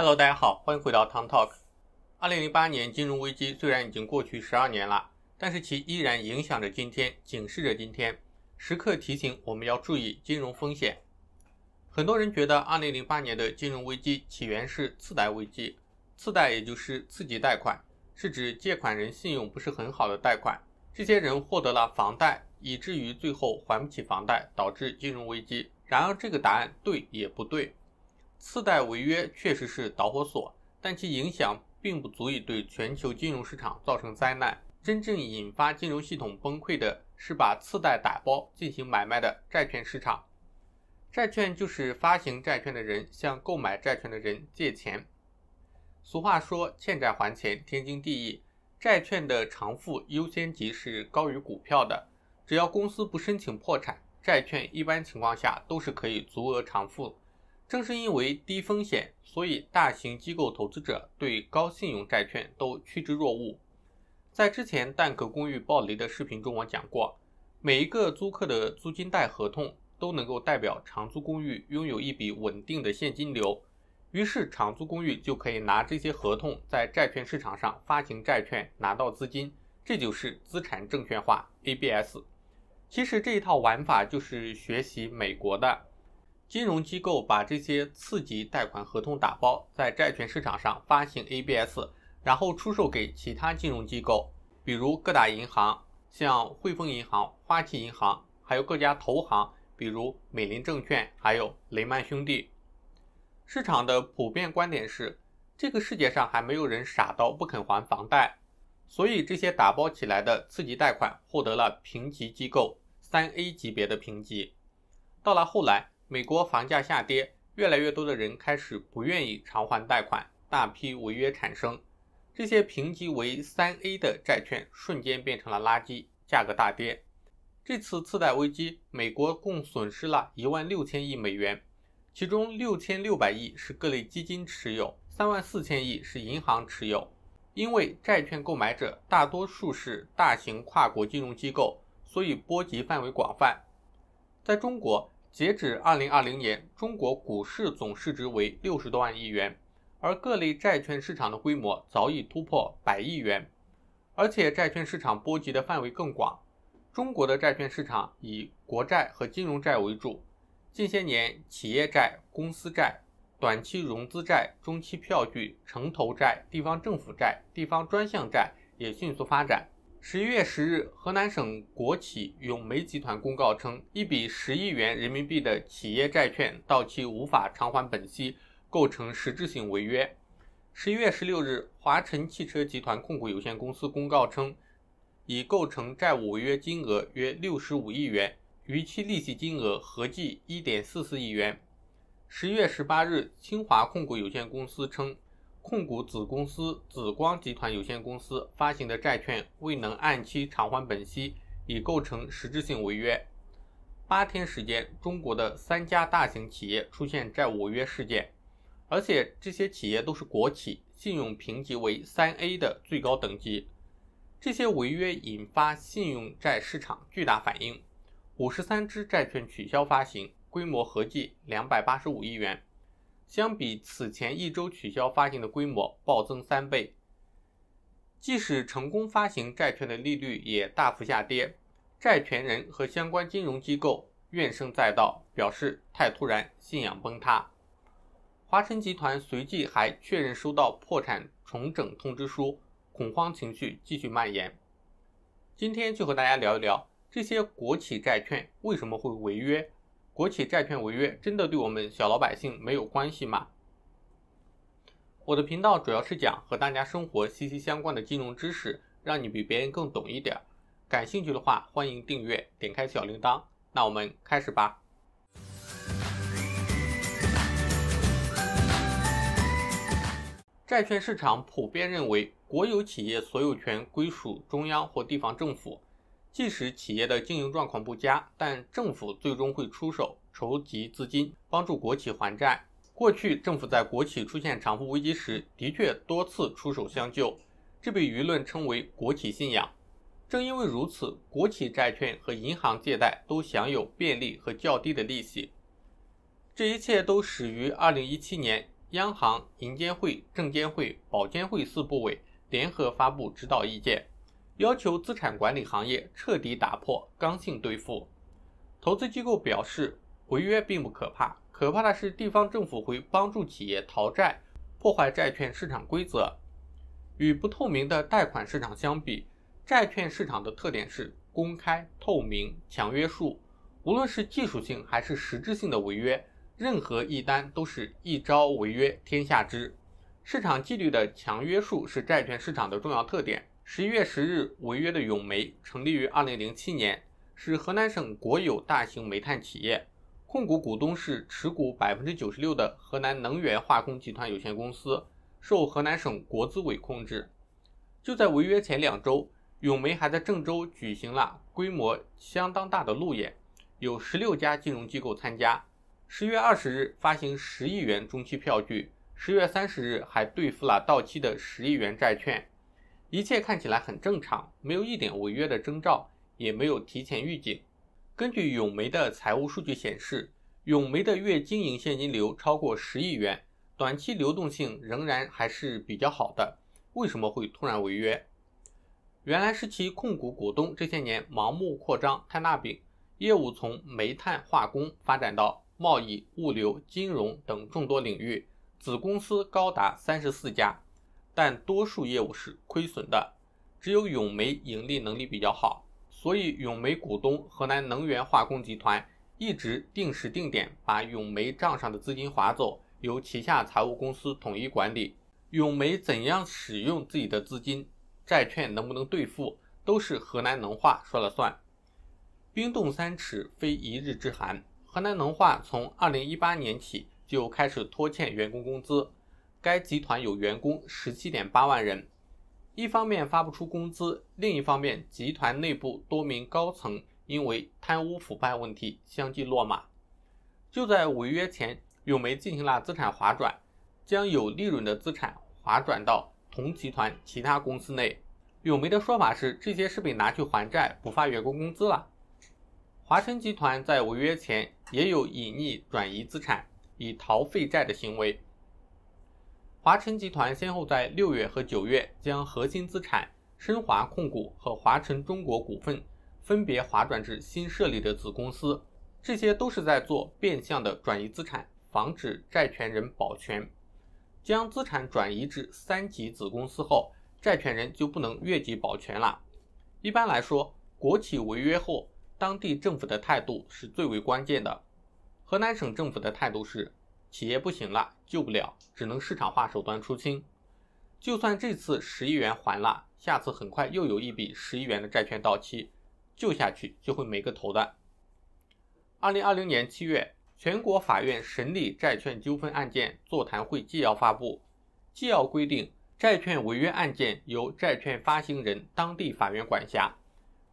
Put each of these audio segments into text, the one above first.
Hello，大家好，欢迎回到 Tom Talk。二零零八年金融危机虽然已经过去十二年了，但是其依然影响着今天，警示着今天，时刻提醒我们要注意金融风险。很多人觉得二零零八年的金融危机起源是次贷危机，次贷也就是次级贷款，是指借款人信用不是很好的贷款，这些人获得了房贷，以至于最后还不起房贷，导致金融危机。然而这个答案对也不对。次贷违约确实是导火索，但其影响并不足以对全球金融市场造成灾难。真正引发金融系统崩溃的是把次贷打包进行买卖的债券市场。债券就是发行债券的人向购买债券的人借钱。俗话说“欠债还钱，天经地义”。债券的偿付优先级是高于股票的，只要公司不申请破产，债券一般情况下都是可以足额偿付。正是因为低风险，所以大型机构投资者对高信用债券都趋之若鹜。在之前蛋壳公寓暴雷的视频中，我讲过，每一个租客的租金贷合同都能够代表长租公寓拥有一笔稳定的现金流，于是长租公寓就可以拿这些合同在债券市场上发行债券拿到资金，这就是资产证券化 （ABS）。其实这一套玩法就是学习美国的。金融机构把这些次级贷款合同打包在债券市场上发行 ABS，然后出售给其他金融机构，比如各大银行，像汇丰银行、花旗银行，还有各家投行，比如美林证券，还有雷曼兄弟。市场的普遍观点是，这个世界上还没有人傻到不肯还房贷，所以这些打包起来的次级贷款获得了评级机构三 A 级别的评级。到了后来。美国房价下跌，越来越多的人开始不愿意偿还贷款，大批违约产生。这些评级为三 A 的债券瞬间变成了垃圾，价格大跌。这次次贷危机，美国共损失了一万六千亿美元，其中六千六百亿是各类基金持有，三万四千亿是银行持有。因为债券购买者大多数是大型跨国金融机构，所以波及范围广泛。在中国。截止二零二零年，中国股市总市值为六十多万亿元，而各类债券市场的规模早已突破百亿元，而且债券市场波及的范围更广。中国的债券市场以国债和金融债为主，近些年企业债、公司债、短期融资债、中期票据、城投债、地方政府债、地方专项债也迅速发展。十一月十日，河南省国企永煤集团公告称，一笔十亿元人民币的企业债券到期无法偿还本息，构成实质性违约。十一月十六日，华晨汽车集团控股有限公司公告称，已构成债务违约金额约六十五亿元，逾期利息金额合计一点四四亿元。十一月十八日，清华控股有限公司称。控股子公司紫光集团有限公司发行的债券未能按期偿还本息，已构成实质性违约。八天时间，中国的三家大型企业出现债务违约事件，而且这些企业都是国企，信用评级为三 A 的最高等级。这些违约引发信用债市场巨大反应，五十三只债券取消发行，规模合计两百八十五亿元。相比此前一周取消发行的规模暴增三倍，即使成功发行债券的利率也大幅下跌，债权人和相关金融机构怨声载道，表示太突然，信仰崩塌。华晨集团随即还确认收到破产重整通知书，恐慌情绪继续蔓延。今天就和大家聊一聊这些国企债券为什么会违约。国企债券违约真的对我们小老百姓没有关系吗？我的频道主要是讲和大家生活息息相关的金融知识，让你比别人更懂一点。感兴趣的话，欢迎订阅，点开小铃铛。那我们开始吧。债券市场普遍认为，国有企业所有权归属中央或地方政府。即使企业的经营状况不佳，但政府最终会出手筹集资金，帮助国企还债。过去，政府在国企出现偿付危机时，的确多次出手相救，这被舆论称为“国企信仰”。正因为如此，国企债券和银行借贷都享有便利和较低的利息。这一切都始于2017年央行、银监会、证监会、保监会四部委联合发布指导意见，要求资产管理行业彻底打破刚性兑付。投资机构表示，违约并不可怕，可怕的是地方政府会帮助企业逃债，破坏债券市场规则。与不透明的贷款市场相比，债券市场的特点是公开、透明、强约束。无论是技术性还是实质性的违约，任何一单都是一招违约天下知。市场纪律的强约束是债券市场的重要特点。十一月十日，违约的永煤成立于二零零七年。是河南省国有大型煤炭企业，控股股东是持股百分之九十六的河南能源化工集团有限公司，受河南省国资委控制。就在违约前两周，永煤还在郑州举行了规模相当大的路演，有十六家金融机构参加。十月二十日发行十亿元中期票据，十月三十日还兑付了到期的十亿元债券，一切看起来很正常，没有一点违约的征兆。也没有提前预警。根据永煤的财务数据显示，永煤的月经营现金流超过十亿元，短期流动性仍然还是比较好的。为什么会突然违约？原来是其控股股东这些年盲目扩张摊大饼，业务从煤炭化工发展到贸易、物流、金融等众多领域，子公司高达三十四家，但多数业务是亏损的，只有永煤盈利能力比较好。所以，永煤股东河南能源化工集团一直定时定点把永煤账上的资金划走，由旗下财务公司统一管理。永煤怎样使用自己的资金，债券能不能兑付，都是河南能化说了算。冰冻三尺，非一日之寒。河南能化从二零一八年起就开始拖欠员工工资，该集团有员工十七点八万人。一方面发不出工资，另一方面集团内部多名高层因为贪污腐败问题相继落马。就在违约前，永煤进行了资产划转，将有利润的资产划转到同集团其他公司内。永煤的说法是，这些是被拿去还债、不发员工工资了。华晨集团在违约前也有隐匿转移资产、以逃废债的行为。华晨集团先后在六月和九月将核心资产深华控股和华晨中国股份分别划转至新设立的子公司，这些都是在做变相的转移资产，防止债权人保全。将资产转移至三级子公司后，债权人就不能越级保全了。一般来说，国企违约后，当地政府的态度是最为关键的。河南省政府的态度是。企业不行了，救不了，只能市场化手段出清。就算这次十亿元还了，下次很快又有一笔十亿元的债券到期，救下去就会没个头的。二零二零年七月，全国法院审理债券纠纷案件座谈会纪要发布，纪要规定，债券违约案件由债券发行人当地法院管辖。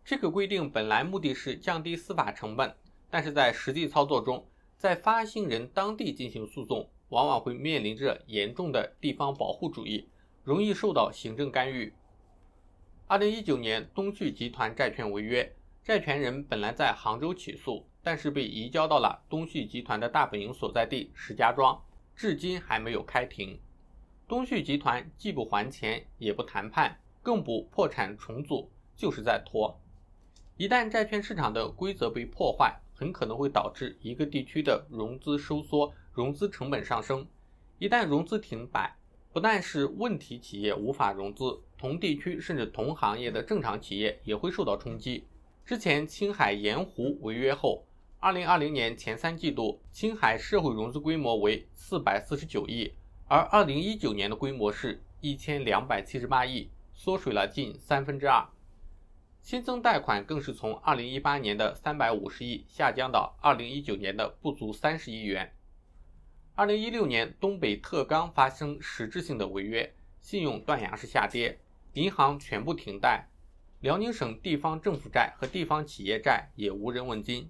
这个规定本来目的是降低司法成本，但是在实际操作中，在发行人当地进行诉讼，往往会面临着严重的地方保护主义，容易受到行政干预。二零一九年，东旭集团债券违约，债权人本来在杭州起诉，但是被移交到了东旭集团的大本营所在地石家庄，至今还没有开庭。东旭集团既不还钱，也不谈判，更不破产重组，就是在拖。一旦债券市场的规则被破坏，很可能会导致一个地区的融资收缩，融资成本上升。一旦融资停摆，不但是问题企业无法融资，同地区甚至同行业的正常企业也会受到冲击。之前青海盐湖违约后，二零二零年前三季度青海社会融资规模为四百四十九亿，而二零一九年的规模是一千两百七十八亿，缩水了近三分之二。新增贷款更是从二零一八年的三百五十亿下降到二零一九年的不足三十亿元。二零一六年，东北特钢发生实质性的违约，信用断崖式下跌，银行全部停贷，辽宁省地方政府债和地方企业债也无人问津。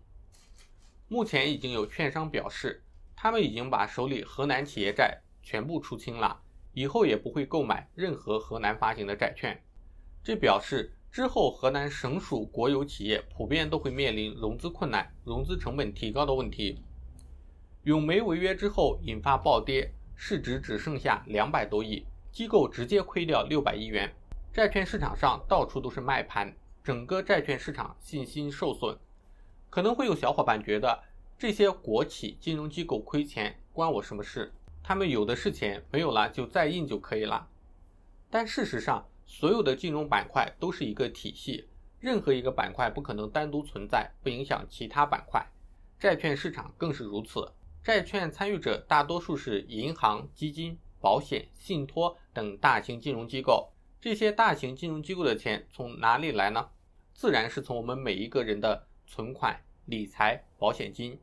目前已经有券商表示，他们已经把手里河南企业债全部出清了，以后也不会购买任何河南发行的债券。这表示。之后，河南省属国有企业普遍都会面临融资困难、融资成本提高的问题。永煤违约之后引发暴跌，市值只剩下两百多亿，机构直接亏掉六百亿元。债券市场上到处都是卖盘，整个债券市场信心受损。可能会有小伙伴觉得这些国企金融机构亏钱关我什么事？他们有的是钱，没有了就再印就可以了。但事实上，所有的金融板块都是一个体系，任何一个板块不可能单独存在不影响其他板块。债券市场更是如此，债券参与者大多数是银行、基金、保险、信托等大型金融机构。这些大型金融机构的钱从哪里来呢？自然是从我们每一个人的存款、理财、保险金。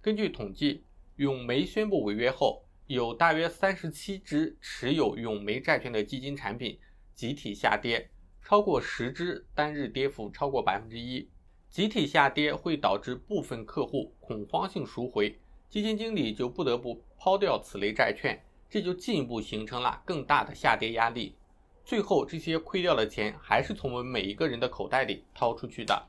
根据统计，永煤宣布违约后，有大约三十七只持有永煤债券的基金产品集体下跌，超过十只单日跌幅超过百分之一。集体下跌会导致部分客户恐慌性赎回，基金经理就不得不抛掉此类债券，这就进一步形成了更大的下跌压力。最后，这些亏掉的钱还是从我们每一个人的口袋里掏出去的。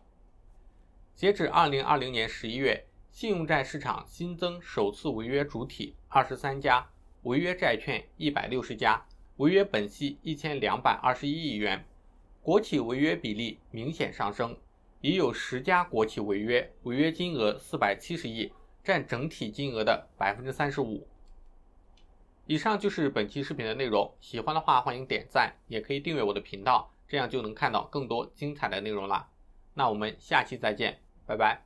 截止二零二零年十一月，信用债市场新增首次违约主体二十三家，违约债券一百六十家，违约本息一千两百二十一亿元，国企违约比例明显上升，已有十家国企违约，违约金额四百七十亿，占整体金额的百分之三十五。以上就是本期视频的内容，喜欢的话欢迎点赞，也可以订阅我的频道，这样就能看到更多精彩的内容啦。那我们下期再见，拜拜。